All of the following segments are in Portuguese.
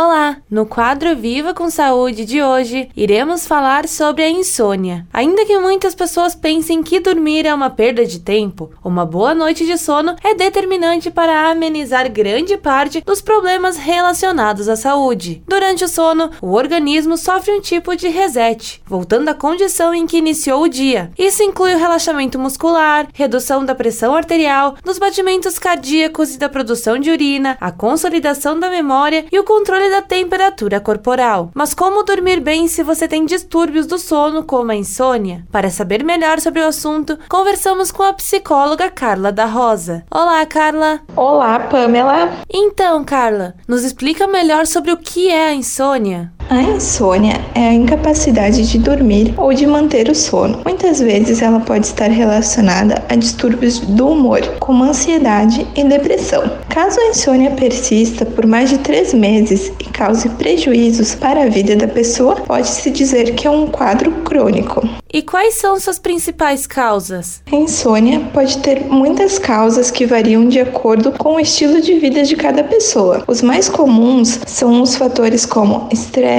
Olá! No quadro Viva com Saúde de hoje, iremos falar sobre a insônia. Ainda que muitas pessoas pensem que dormir é uma perda de tempo, uma boa noite de sono é determinante para amenizar grande parte dos problemas relacionados à saúde. Durante o sono, o organismo sofre um tipo de reset, voltando à condição em que iniciou o dia. Isso inclui o relaxamento muscular, redução da pressão arterial, dos batimentos cardíacos e da produção de urina, a consolidação da memória e o controle da temperatura corporal. Mas como dormir bem se você tem distúrbios do sono, como a insônia? Para saber melhor sobre o assunto, conversamos com a psicóloga Carla da Rosa. Olá, Carla. Olá, Pamela. Então, Carla, nos explica melhor sobre o que é a insônia. A insônia é a incapacidade de dormir ou de manter o sono. Muitas vezes ela pode estar relacionada a distúrbios do humor, como ansiedade e depressão. Caso a insônia persista por mais de três meses e cause prejuízos para a vida da pessoa, pode-se dizer que é um quadro crônico. E quais são suas principais causas? A insônia pode ter muitas causas que variam de acordo com o estilo de vida de cada pessoa. Os mais comuns são os fatores como estresse,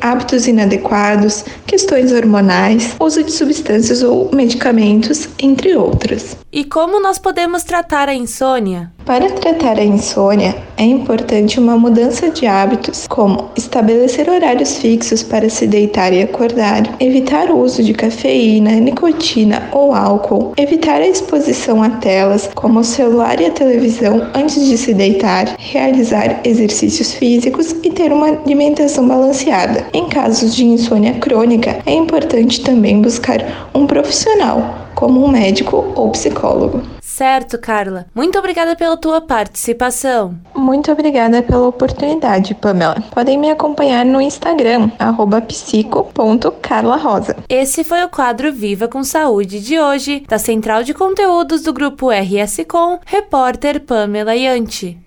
hábitos inadequados, questões hormonais, uso de substâncias ou medicamentos, entre outros. E como nós podemos tratar a insônia? Para tratar a insônia, é importante uma mudança de hábitos, como estabelecer horários fixos para se deitar e acordar, evitar o uso de cafeína, nicotina ou álcool, evitar a exposição a telas, como o celular e a televisão antes de se deitar, realizar exercícios físicos e ter uma alimentação balanceada. Em casos de insônia crônica, é importante também buscar um profissional, como um médico ou psicólogo. Certo, Carla. Muito obrigada pela tua participação. Muito obrigada pela oportunidade, Pamela. Podem me acompanhar no Instagram, psico.carlarosa. Esse foi o quadro Viva com Saúde de hoje, da Central de Conteúdos do Grupo RS Com, repórter Pamela Yanti.